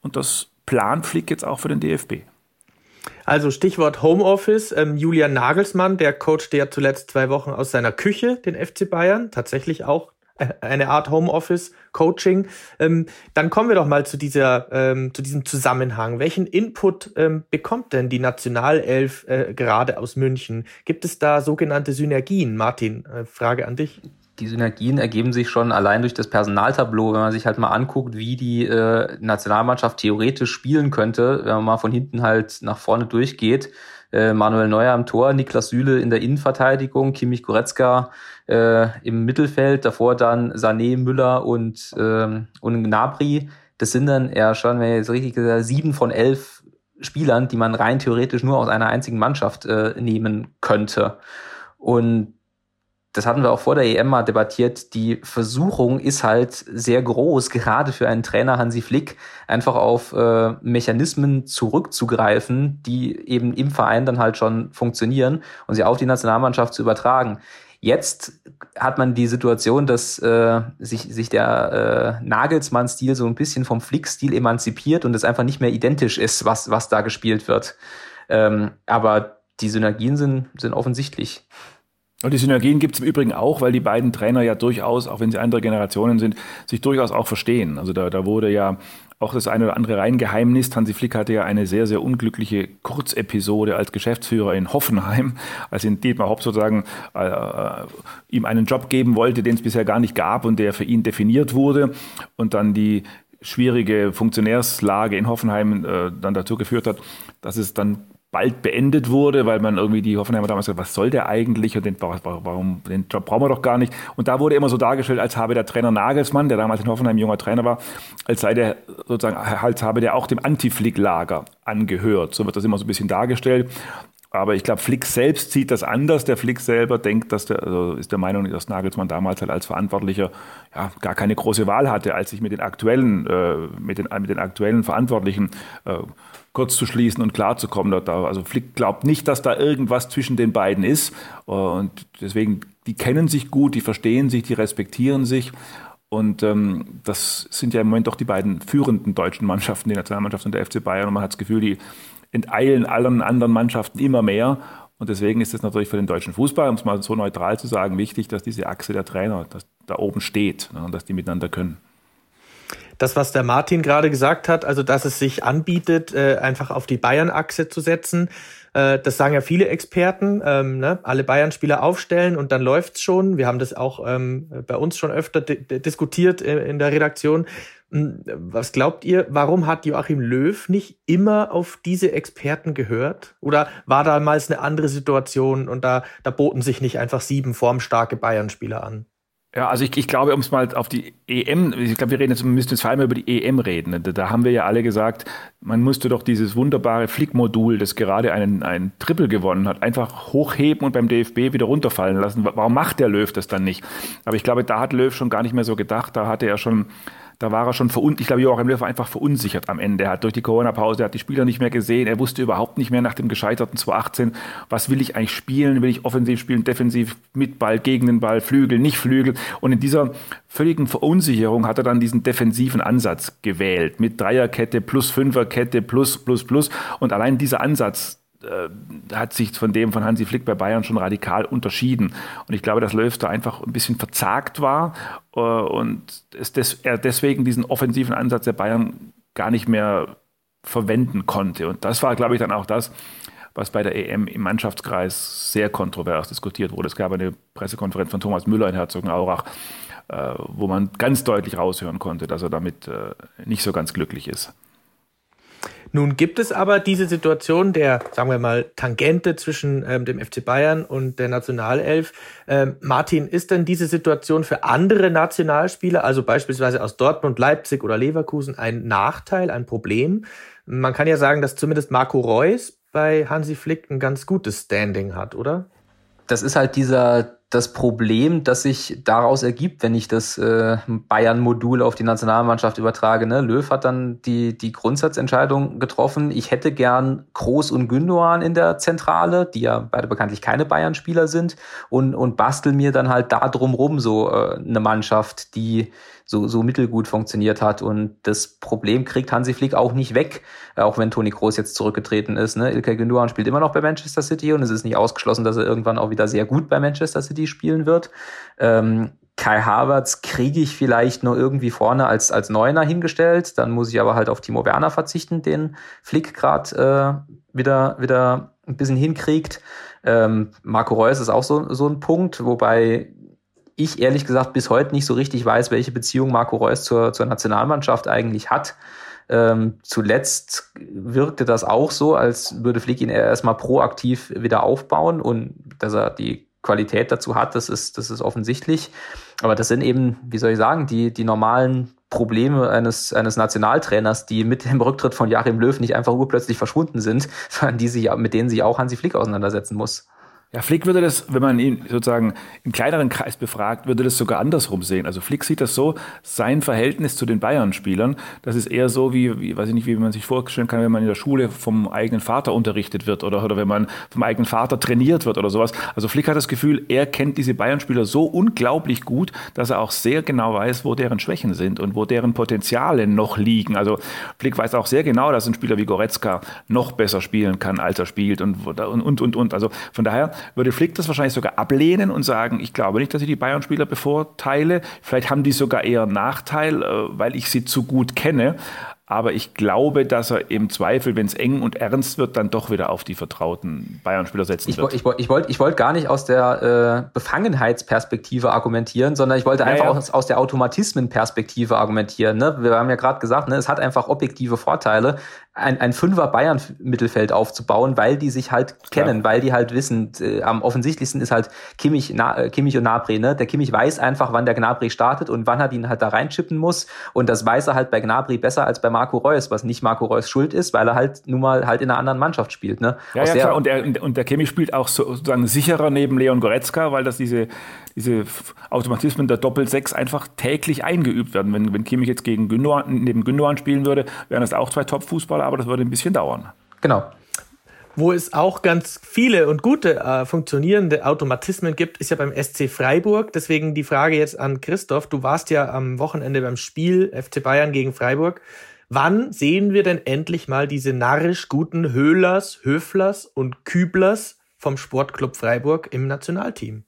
Und das plant Flick jetzt auch für den DFB. Also Stichwort Homeoffice. Ähm, Julian Nagelsmann, der coachte ja zuletzt zwei Wochen aus seiner Küche den FC Bayern. Tatsächlich auch eine Art Homeoffice-Coaching. Ähm, dann kommen wir doch mal zu dieser, ähm, zu diesem Zusammenhang. Welchen Input ähm, bekommt denn die Nationalelf äh, gerade aus München? Gibt es da sogenannte Synergien? Martin, äh, Frage an dich die Synergien ergeben sich schon allein durch das Personaltableau, wenn man sich halt mal anguckt, wie die äh, Nationalmannschaft theoretisch spielen könnte, wenn man mal von hinten halt nach vorne durchgeht. Äh, Manuel Neuer am Tor, Niklas Süle in der Innenverteidigung, Kimmich Goretzka äh, im Mittelfeld, davor dann Sané, Müller und, ähm, und Gnabry. Das sind dann eher schon, wenn ich jetzt richtig gesagt sieben von elf Spielern, die man rein theoretisch nur aus einer einzigen Mannschaft äh, nehmen könnte. Und das hatten wir auch vor der EM mal debattiert, die Versuchung ist halt sehr groß, gerade für einen Trainer Hansi Flick, einfach auf äh, Mechanismen zurückzugreifen, die eben im Verein dann halt schon funktionieren und sie auf die Nationalmannschaft zu übertragen. Jetzt hat man die Situation, dass äh, sich, sich der äh, Nagelsmann-Stil so ein bisschen vom Flick-Stil emanzipiert und es einfach nicht mehr identisch ist, was, was da gespielt wird. Ähm, aber die Synergien sind, sind offensichtlich. Und die Synergien gibt es im Übrigen auch, weil die beiden Trainer ja durchaus, auch wenn sie andere Generationen sind, sich durchaus auch verstehen. Also da, da wurde ja auch das eine oder andere reingeheimnist. Hansi Flick hatte ja eine sehr, sehr unglückliche Kurzepisode als Geschäftsführer in Hoffenheim, als ihn Dietmar Hopp sozusagen äh, äh, ihm einen Job geben wollte, den es bisher gar nicht gab und der für ihn definiert wurde. Und dann die schwierige Funktionärslage in Hoffenheim äh, dann dazu geführt hat, dass es dann bald beendet wurde, weil man irgendwie die Hoffenheimer damals gesagt, was soll der eigentlich und den, warum, den Job brauchen wir doch gar nicht. Und da wurde immer so dargestellt, als habe der Trainer Nagelsmann, der damals in Hoffenheim junger Trainer war, als sei der sozusagen, als habe der auch dem Anti-Flick-Lager angehört. So wird das immer so ein bisschen dargestellt. Aber ich glaube, Flick selbst sieht das anders. Der Flick selber denkt, dass der, also ist der Meinung, dass Nagelsmann damals halt als Verantwortlicher ja, gar keine große Wahl hatte, als sich mit den aktuellen, äh, mit den, mit den aktuellen Verantwortlichen äh, kurz zu schließen und klarzukommen. Also Flick glaubt nicht, dass da irgendwas zwischen den beiden ist. Und deswegen, die kennen sich gut, die verstehen sich, die respektieren sich. Und ähm, das sind ja im Moment doch die beiden führenden deutschen Mannschaften, die Nationalmannschaft und der FC Bayern. Und man hat das Gefühl, die enteilen allen anderen Mannschaften immer mehr. Und deswegen ist es natürlich für den deutschen Fußball, um es mal so neutral zu sagen, wichtig, dass diese Achse der Trainer dass da oben steht ne, und dass die miteinander können. Das, was der Martin gerade gesagt hat, also dass es sich anbietet, äh, einfach auf die Bayern-Achse zu setzen, äh, das sagen ja viele Experten, ähm, ne? alle Bayern-Spieler aufstellen und dann läuft's schon. Wir haben das auch ähm, bei uns schon öfter diskutiert in, in der Redaktion. Hm, was glaubt ihr, warum hat Joachim Löw nicht immer auf diese Experten gehört? Oder war damals eine andere Situation und da, da boten sich nicht einfach sieben formstarke Bayern-Spieler an? Ja, also ich, ich glaube, um es mal auf die EM, ich glaube, wir reden jetzt, müssen jetzt vor allem über die EM reden. Da, da haben wir ja alle gesagt, man musste doch dieses wunderbare Flickmodul, das gerade einen, einen Triple gewonnen hat, einfach hochheben und beim DFB wieder runterfallen lassen. Warum macht der Löw das dann nicht? Aber ich glaube, da hat Löw schon gar nicht mehr so gedacht. Da hatte er schon da war er schon verunsichert. Ich glaube, Joachim Löw war einfach verunsichert am Ende. Er hat durch die Corona-Pause, er hat die Spieler nicht mehr gesehen. Er wusste überhaupt nicht mehr nach dem gescheiterten 2018, was will ich eigentlich spielen? Will ich offensiv spielen, defensiv, mit Ball, gegen den Ball, Flügel, nicht Flügel? Und in dieser völligen Verunsicherung hat er dann diesen defensiven Ansatz gewählt. Mit Dreierkette plus Fünferkette plus, plus, plus. Und allein dieser Ansatz, hat sich von dem von Hansi Flick bei Bayern schon radikal unterschieden. Und ich glaube, dass Löw da einfach ein bisschen verzagt war äh, und des, er deswegen diesen offensiven Ansatz der Bayern gar nicht mehr verwenden konnte. Und das war, glaube ich, dann auch das, was bei der EM im Mannschaftskreis sehr kontrovers diskutiert wurde. Es gab eine Pressekonferenz von Thomas Müller in Herzogenaurach, äh, wo man ganz deutlich raushören konnte, dass er damit nicht so ganz glücklich ist. Nun gibt es aber diese Situation der, sagen wir mal, Tangente zwischen ähm, dem FC Bayern und der Nationalelf. Ähm, Martin, ist denn diese Situation für andere Nationalspieler, also beispielsweise aus Dortmund, Leipzig oder Leverkusen, ein Nachteil, ein Problem? Man kann ja sagen, dass zumindest Marco Reus bei Hansi Flick ein ganz gutes Standing hat, oder? Das ist halt dieser das Problem, das sich daraus ergibt, wenn ich das äh, Bayern-Modul auf die Nationalmannschaft übertrage. Ne? Löw hat dann die, die Grundsatzentscheidung getroffen, ich hätte gern Groß und Gündogan in der Zentrale, die ja beide bekanntlich keine Bayern-Spieler sind, und, und bastel mir dann halt da drumrum so äh, eine Mannschaft, die so, so mittelgut funktioniert hat. Und das Problem kriegt Hansi Flick auch nicht weg, äh, auch wenn Toni Kroos jetzt zurückgetreten ist. Ne? Ilkay Gündogan spielt immer noch bei Manchester City und es ist nicht ausgeschlossen, dass er irgendwann auch wieder sehr gut bei Manchester City spielen wird. Ähm, Kai Havertz kriege ich vielleicht nur irgendwie vorne als, als Neuner hingestellt. Dann muss ich aber halt auf Timo Werner verzichten, den Flick gerade äh, wieder, wieder ein bisschen hinkriegt. Ähm, Marco Reus ist auch so, so ein Punkt, wobei ich ehrlich gesagt bis heute nicht so richtig weiß, welche Beziehung Marco Reus zur, zur Nationalmannschaft eigentlich hat. Ähm, zuletzt wirkte das auch so, als würde Flick ihn erstmal proaktiv wieder aufbauen und dass er die Qualität dazu hat, das ist, das ist offensichtlich. Aber das sind eben, wie soll ich sagen, die, die normalen Probleme eines, eines Nationaltrainers, die mit dem Rücktritt von Joachim Löw nicht einfach urplötzlich verschwunden sind, sondern die sich, mit denen sich auch Hansi Flick auseinandersetzen muss. Ja, Flick würde das, wenn man ihn sozusagen im kleineren Kreis befragt, würde das sogar andersrum sehen. Also Flick sieht das so, sein Verhältnis zu den Bayern-Spielern, das ist eher so, wie, wie, weiß ich nicht, wie man sich vorstellen kann, wenn man in der Schule vom eigenen Vater unterrichtet wird oder, oder wenn man vom eigenen Vater trainiert wird oder sowas. Also Flick hat das Gefühl, er kennt diese Bayern-Spieler so unglaublich gut, dass er auch sehr genau weiß, wo deren Schwächen sind und wo deren Potenziale noch liegen. Also Flick weiß auch sehr genau, dass ein Spieler wie Goretzka noch besser spielen kann, als er spielt und, und, und, und. Also von daher würde Flick das wahrscheinlich sogar ablehnen und sagen, ich glaube nicht, dass ich die Bayern-Spieler bevorteile. Vielleicht haben die sogar eher einen Nachteil, äh, weil ich sie zu gut kenne. Aber ich glaube, dass er im Zweifel, wenn es eng und ernst wird, dann doch wieder auf die vertrauten Bayern-Spieler setzen ich, wird. Ich, ich wollte ich wollt gar nicht aus der äh, Befangenheitsperspektive argumentieren, sondern ich wollte einfach ja, ja. Aus, aus der Automatismenperspektive argumentieren. Ne? Wir haben ja gerade gesagt, ne, es hat einfach objektive Vorteile, ein, ein Fünfer Bayern-Mittelfeld aufzubauen, weil die sich halt kennen, weil die halt wissen, äh, am offensichtlichsten ist halt Kimmich, Na, äh, Kimmich und Gnabry. Ne? Der Kimmich weiß einfach, wann der Gnabry startet und wann er ihn halt da reinchippen muss. Und das weiß er halt bei Gnabry besser als bei Marco Reus, was nicht Marco Reus Schuld ist, weil er halt nun mal halt in einer anderen Mannschaft spielt. Ne? Ja, ja klar. Und der, und der Kimmich spielt auch sozusagen sicherer neben Leon Goretzka, weil das diese, diese Automatismen der Doppel-Sechs einfach täglich eingeübt werden. Wenn, wenn Kimmich jetzt gegen Gündogan, neben Gündogan spielen würde, wären das auch zwei Top-Fußballer, aber das würde ein bisschen dauern. Genau. Wo es auch ganz viele und gute äh, funktionierende Automatismen gibt, ist ja beim SC Freiburg. Deswegen die Frage jetzt an Christoph. Du warst ja am Wochenende beim Spiel FC Bayern gegen Freiburg. Wann sehen wir denn endlich mal diese narrisch guten Höhlers, Höflers und Küblers vom Sportclub Freiburg im Nationalteam?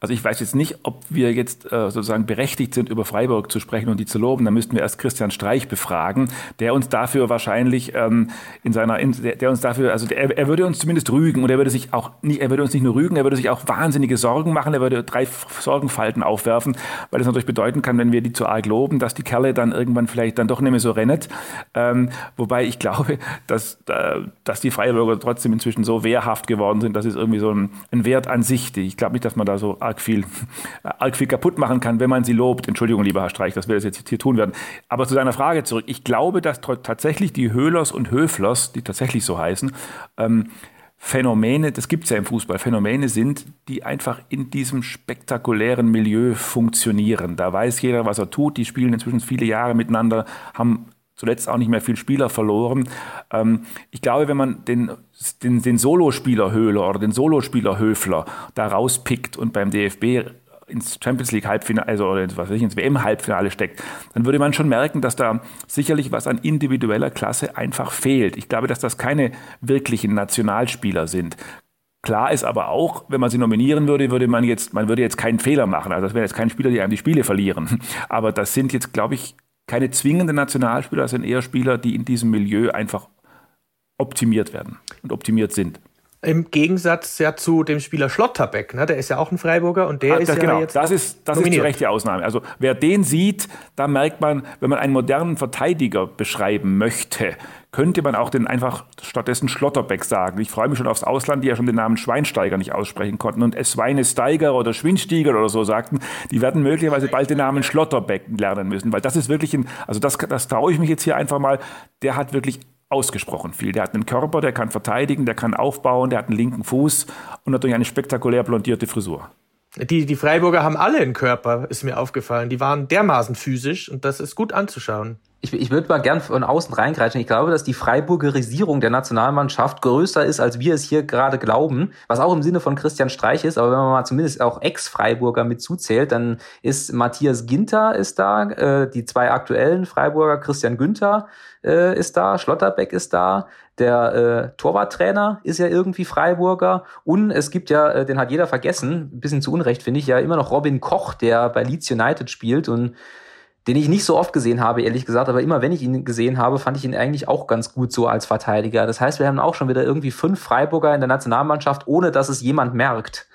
Also ich weiß jetzt nicht, ob wir jetzt äh, sozusagen berechtigt sind, über Freiburg zu sprechen und die zu loben. Da müssten wir erst Christian Streich befragen, der uns dafür wahrscheinlich ähm, in seiner, in, der, uns dafür, also der, er würde uns zumindest rügen und er würde sich auch nicht, er würde uns nicht nur rügen, er würde sich auch wahnsinnige Sorgen machen. Er würde drei Sorgenfalten aufwerfen, weil das natürlich bedeuten kann, wenn wir die zu arg loben, dass die Kerle dann irgendwann vielleicht dann doch nicht mehr so rennen. Ähm, wobei ich glaube, dass, äh, dass die Freiburger trotzdem inzwischen so wehrhaft geworden sind, dass es irgendwie so ein, ein Wert an sich. Ich glaube nicht, dass man da so arg viel, arg viel kaputt machen kann, wenn man sie lobt. Entschuldigung, lieber Herr Streich, dass wir das jetzt hier tun werden. Aber zu deiner Frage zurück. Ich glaube, dass tatsächlich die Höhlers und Höflers, die tatsächlich so heißen, ähm, Phänomene, das gibt es ja im Fußball, Phänomene sind, die einfach in diesem spektakulären Milieu funktionieren. Da weiß jeder, was er tut. Die spielen inzwischen viele Jahre miteinander, haben zuletzt auch nicht mehr viel Spieler verloren. Ähm, ich glaube, wenn man den, den, den Solospieler Höhler oder den Solospieler Höfler da rauspickt und beim DFB ins Champions League Halbfinale, also oder was weiß ich, ins WM Halbfinale steckt, dann würde man schon merken, dass da sicherlich was an individueller Klasse einfach fehlt. Ich glaube, dass das keine wirklichen Nationalspieler sind. Klar ist aber auch, wenn man sie nominieren würde, würde man jetzt, man würde jetzt keinen Fehler machen. Also das wären jetzt keine Spieler, die einem die Spiele verlieren. Aber das sind jetzt, glaube ich, keine zwingenden Nationalspieler, sind eher Spieler, die in diesem Milieu einfach optimiert werden und optimiert sind. Im Gegensatz ja zu dem Spieler Schlotterbeck, ne? der ist ja auch ein Freiburger und der ah, ist das, ja genau, jetzt das ist das nominiert. ist die rechte Ausnahme. Also wer den sieht, da merkt man, wenn man einen modernen Verteidiger beschreiben möchte, könnte man auch den einfach stattdessen Schlotterbeck sagen. Ich freue mich schon aufs Ausland, die ja schon den Namen Schweinsteiger nicht aussprechen konnten und es Schweinesteiger oder Schwinsteiger oder so sagten, die werden möglicherweise bald den Namen Schlotterbeck lernen müssen, weil das ist wirklich ein, also das, das traue ich mich jetzt hier einfach mal, der hat wirklich ausgesprochen viel. Der hat einen Körper, der kann verteidigen, der kann aufbauen, der hat einen linken Fuß und natürlich eine spektakulär blondierte Frisur. Die, die Freiburger haben alle einen Körper, ist mir aufgefallen. Die waren dermaßen physisch und das ist gut anzuschauen. Ich, ich würde mal gern von außen reingreifen. Ich glaube, dass die Freiburgerisierung der Nationalmannschaft größer ist, als wir es hier gerade glauben. Was auch im Sinne von Christian Streich ist. Aber wenn man mal zumindest auch Ex-Freiburger mit zuzählt, dann ist Matthias Ginter ist da, äh, die zwei aktuellen Freiburger, Christian Günther äh, ist da, Schlotterbeck ist da, der äh, Torwarttrainer ist ja irgendwie Freiburger und es gibt ja, äh, den hat jeder vergessen, ein bisschen zu Unrecht finde ich, ja immer noch Robin Koch, der bei Leeds United spielt und den ich nicht so oft gesehen habe, ehrlich gesagt, aber immer wenn ich ihn gesehen habe, fand ich ihn eigentlich auch ganz gut so als Verteidiger. Das heißt, wir haben auch schon wieder irgendwie fünf Freiburger in der Nationalmannschaft, ohne dass es jemand merkt.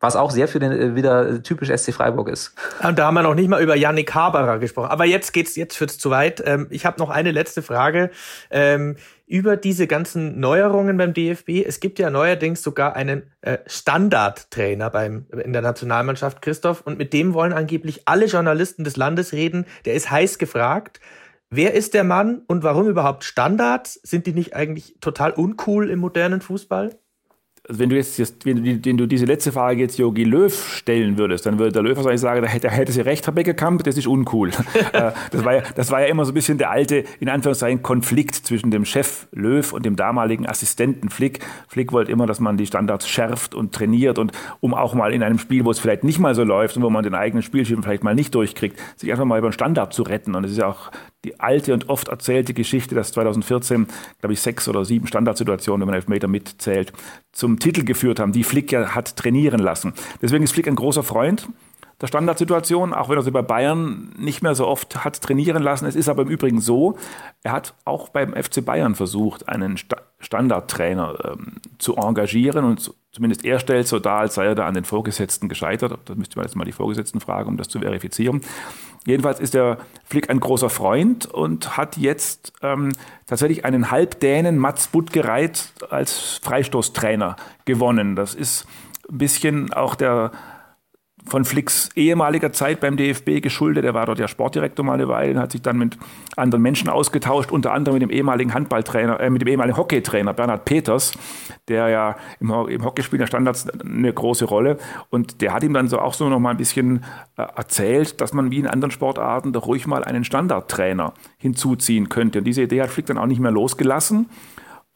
Was auch sehr für den äh, wieder typisch SC Freiburg ist. Und da haben wir noch nicht mal über Yannick Haberer gesprochen. Aber jetzt geht's, jetzt wird's zu weit. Ähm, ich habe noch eine letzte Frage. Über diese ganzen Neuerungen beim DFB. Es gibt ja neuerdings sogar einen äh, Standardtrainer beim, in der Nationalmannschaft, Christoph, und mit dem wollen angeblich alle Journalisten des Landes reden. Der ist heiß gefragt. Wer ist der Mann und warum überhaupt Standards? Sind die nicht eigentlich total uncool im modernen Fußball? Also wenn du jetzt, wenn du, wenn du diese letzte Frage jetzt Jogi Löw stellen würdest, dann würde der Löw wahrscheinlich sagen, da hätte, da hätte sie recht, Herr Beckekamp, das ist uncool. Äh, das, war ja, das war ja immer so ein bisschen der alte, in Anführungszeichen, Konflikt zwischen dem Chef Löw und dem damaligen Assistenten Flick. Flick wollte immer, dass man die Standards schärft und trainiert und um auch mal in einem Spiel, wo es vielleicht nicht mal so läuft und wo man den eigenen Spielschirm vielleicht mal nicht durchkriegt, sich einfach mal über den Standard zu retten. Und das ist ja auch die alte und oft erzählte Geschichte, dass 2014, glaube ich, sechs oder sieben Standardsituationen, wenn man Elfmeter mitzählt, zum Titel geführt haben, die Flick ja hat trainieren lassen. Deswegen ist Flick ein großer Freund der Standardsituation, auch wenn er sie bei Bayern nicht mehr so oft hat trainieren lassen. Es ist aber im Übrigen so, er hat auch beim FC Bayern versucht, einen Sta Standardtrainer ähm, zu engagieren und zumindest er stellt so dar, als sei er da an den Vorgesetzten gescheitert. Da müsste man jetzt mal die Vorgesetzten fragen, um das zu verifizieren. Jedenfalls ist der Flick ein großer Freund und hat jetzt ähm, tatsächlich einen Halbdänen Mats Budgereit als Freistoßtrainer gewonnen. Das ist ein bisschen auch der von Flicks ehemaliger Zeit beim DFB geschuldet. Er war dort ja Sportdirektor mal eine Weile, hat sich dann mit anderen Menschen ausgetauscht, unter anderem mit dem ehemaligen Handballtrainer, äh, mit dem ehemaligen Hockeytrainer Bernhard Peters, der ja im, im Hockeyspiel der Standards eine große Rolle. Und der hat ihm dann so auch so noch mal ein bisschen äh, erzählt, dass man wie in anderen Sportarten doch ruhig mal einen Standardtrainer hinzuziehen könnte. Und diese Idee hat Flick dann auch nicht mehr losgelassen.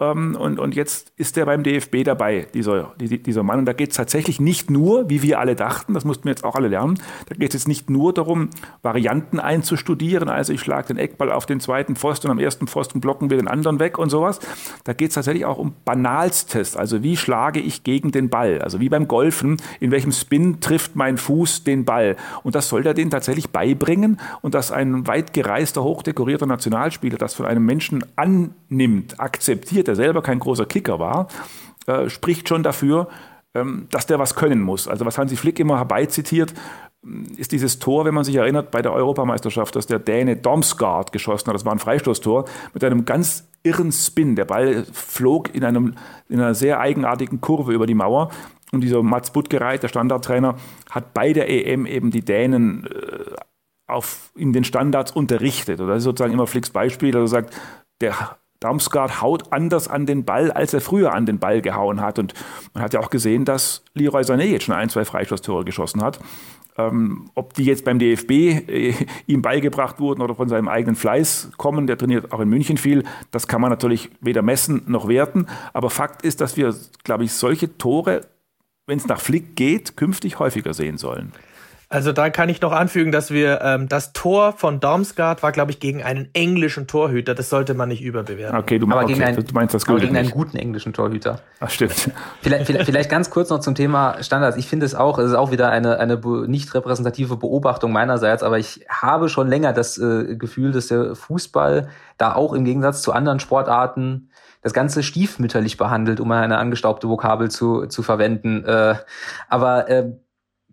Ähm, und, und jetzt ist er beim DFB dabei, dieser, dieser Mann. Und da geht es tatsächlich nicht nur, wie wir alle dachten, das mussten wir jetzt auch alle lernen, da geht es jetzt nicht nur darum, Varianten einzustudieren, also ich schlage den Eckball auf den zweiten Pfosten und am ersten Pfosten blocken wir den anderen weg und sowas. Da geht es tatsächlich auch um Banalstests, also wie schlage ich gegen den Ball, also wie beim Golfen, in welchem Spin trifft mein Fuß den Ball. Und das soll er denen tatsächlich beibringen und dass ein weit gereister, hochdekorierter Nationalspieler das von einem Menschen annimmt, akzeptiert, der selber kein großer Kicker war, äh, spricht schon dafür, ähm, dass der was können muss. Also was Hansi Flick immer herbeizitiert, mm, ist dieses Tor, wenn man sich erinnert, bei der Europameisterschaft, dass der Däne Domsgaard geschossen hat. Das war ein Freistoßtor mit einem ganz irren Spin. Der Ball flog in, einem, in einer sehr eigenartigen Kurve über die Mauer. Und dieser Mats Budgereit, der Standardtrainer, hat bei der EM eben die Dänen äh, auf, in den Standards unterrichtet. Und das ist sozusagen immer Flicks Beispiel, dass er sagt, der Damsgaard haut anders an den Ball, als er früher an den Ball gehauen hat. Und man hat ja auch gesehen, dass Leroy Sané jetzt schon ein, zwei Freistoßtore geschossen hat. Ähm, ob die jetzt beim DFB äh, ihm beigebracht wurden oder von seinem eigenen Fleiß kommen, der trainiert auch in München viel, das kann man natürlich weder messen noch werten. Aber Fakt ist, dass wir, glaube ich, solche Tore, wenn es nach Flick geht, künftig häufiger sehen sollen. Also da kann ich noch anfügen, dass wir ähm, das Tor von Darmstadt war, glaube ich, gegen einen englischen Torhüter. Das sollte man nicht überbewerten. Okay, du, aber okay, gegen einen, du meinst das aber gegen einen guten englischen Torhüter. Ach, stimmt. Vielleicht, vielleicht, vielleicht ganz kurz noch zum Thema Standards. Ich finde es auch, es ist auch wieder eine, eine nicht repräsentative Beobachtung meinerseits, aber ich habe schon länger das äh, Gefühl, dass der Fußball da auch im Gegensatz zu anderen Sportarten das Ganze stiefmütterlich behandelt, um eine angestaubte Vokabel zu, zu verwenden. Äh, aber äh,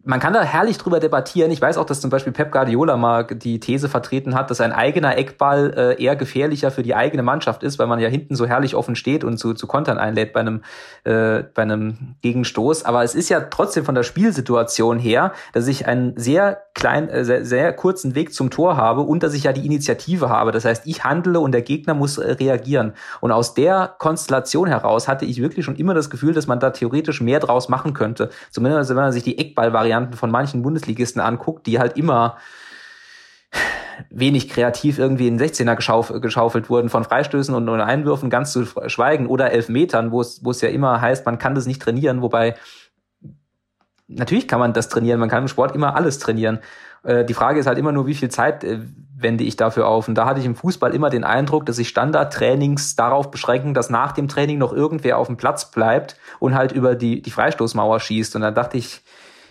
man kann da herrlich drüber debattieren. Ich weiß auch, dass zum Beispiel Pep Guardiola mal die These vertreten hat, dass ein eigener Eckball äh, eher gefährlicher für die eigene Mannschaft ist, weil man ja hinten so herrlich offen steht und zu, zu Kontern einlädt bei einem, äh, bei einem Gegenstoß. Aber es ist ja trotzdem von der Spielsituation her, dass ich einen sehr kleinen, äh, sehr, sehr kurzen Weg zum Tor habe und dass ich ja die Initiative habe. Das heißt, ich handle und der Gegner muss äh, reagieren. Und aus der Konstellation heraus hatte ich wirklich schon immer das Gefühl, dass man da theoretisch mehr draus machen könnte. Zumindest wenn man sich die Eckball-Variante Varianten von manchen Bundesligisten anguckt, die halt immer wenig kreativ irgendwie in 16er geschauf, geschaufelt wurden, von Freistößen und, und Einwürfen ganz zu schweigen oder Elfmetern, wo es, wo es ja immer heißt, man kann das nicht trainieren, wobei natürlich kann man das trainieren, man kann im Sport immer alles trainieren. Äh, die Frage ist halt immer nur, wie viel Zeit äh, wende ich dafür auf. Und da hatte ich im Fußball immer den Eindruck, dass sich Standardtrainings darauf beschränken, dass nach dem Training noch irgendwer auf dem Platz bleibt und halt über die, die Freistoßmauer schießt. Und dann dachte ich,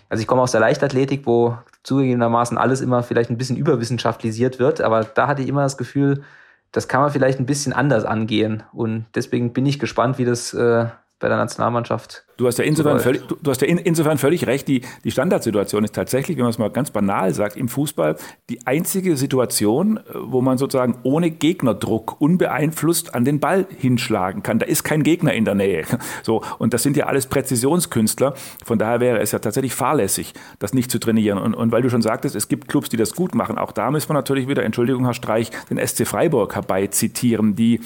also ich komme aus der Leichtathletik, wo zugegebenermaßen alles immer vielleicht ein bisschen überwissenschaftliisiert wird, aber da hatte ich immer das Gefühl, das kann man vielleicht ein bisschen anders angehen. Und deswegen bin ich gespannt, wie das äh, bei der Nationalmannschaft Du hast ja insofern völlig, du, du hast ja in, insofern völlig recht. Die, die Standardsituation ist tatsächlich, wenn man es mal ganz banal sagt, im Fußball die einzige Situation, äh, wo man sozusagen ohne Gegnerdruck unbeeinflusst an den Ball hinschlagen kann. Da ist kein Gegner in der Nähe. So. Und das sind ja alles Präzisionskünstler. Von daher wäre es ja tatsächlich fahrlässig, das nicht zu trainieren. Und, und weil du schon sagtest, es gibt Clubs, die das gut machen. Auch da müssen wir natürlich wieder, Entschuldigung, Herr Streich, den SC Freiburg herbeizitieren, die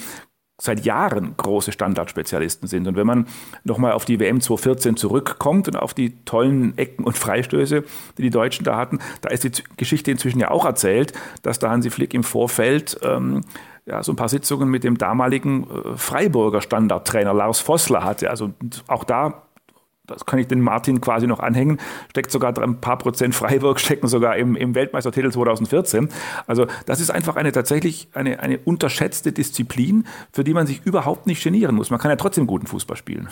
seit Jahren große Standardspezialisten sind. Und wenn man nochmal auf die WM 2014 zurückkommt und auf die tollen Ecken und Freistöße, die die Deutschen da hatten, da ist die Geschichte inzwischen ja auch erzählt, dass da Hansi Flick im Vorfeld ähm, ja, so ein paar Sitzungen mit dem damaligen äh, Freiburger Standardtrainer Lars Vossler hatte. Also auch da das kann ich den Martin quasi noch anhängen, steckt sogar ein paar Prozent Freiburg, stecken sogar im, im Weltmeistertitel 2014. Also das ist einfach eine tatsächlich eine, eine unterschätzte Disziplin, für die man sich überhaupt nicht genieren muss. Man kann ja trotzdem guten Fußball spielen.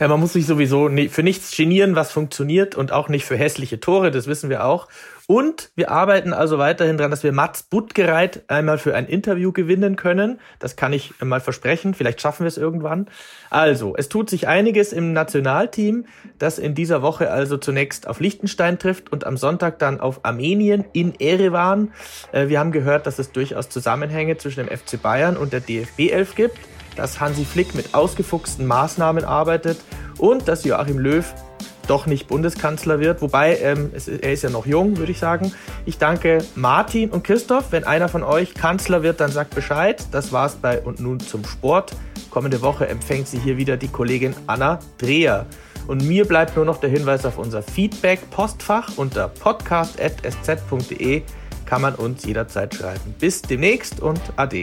Ja, man muss sich sowieso für nichts genieren, was funktioniert und auch nicht für hässliche Tore, das wissen wir auch. Und wir arbeiten also weiterhin daran, dass wir Mats Buttgereit einmal für ein Interview gewinnen können. Das kann ich mal versprechen. Vielleicht schaffen wir es irgendwann. Also, es tut sich einiges im Nationalteam, das in dieser Woche also zunächst auf Liechtenstein trifft und am Sonntag dann auf Armenien in Erevan. Äh, wir haben gehört, dass es durchaus Zusammenhänge zwischen dem FC Bayern und der DFB 11 gibt, dass Hansi Flick mit ausgefuchsten Maßnahmen arbeitet und dass Joachim Löw doch nicht Bundeskanzler wird. Wobei, ähm, es, er ist ja noch jung, würde ich sagen. Ich danke Martin und Christoph. Wenn einer von euch Kanzler wird, dann sagt Bescheid. Das war's bei Und nun zum Sport. Kommende Woche empfängt sie hier wieder die Kollegin Anna Dreher. Und mir bleibt nur noch der Hinweis auf unser Feedback-Postfach unter podcast.sz.de kann man uns jederzeit schreiben. Bis demnächst und ade.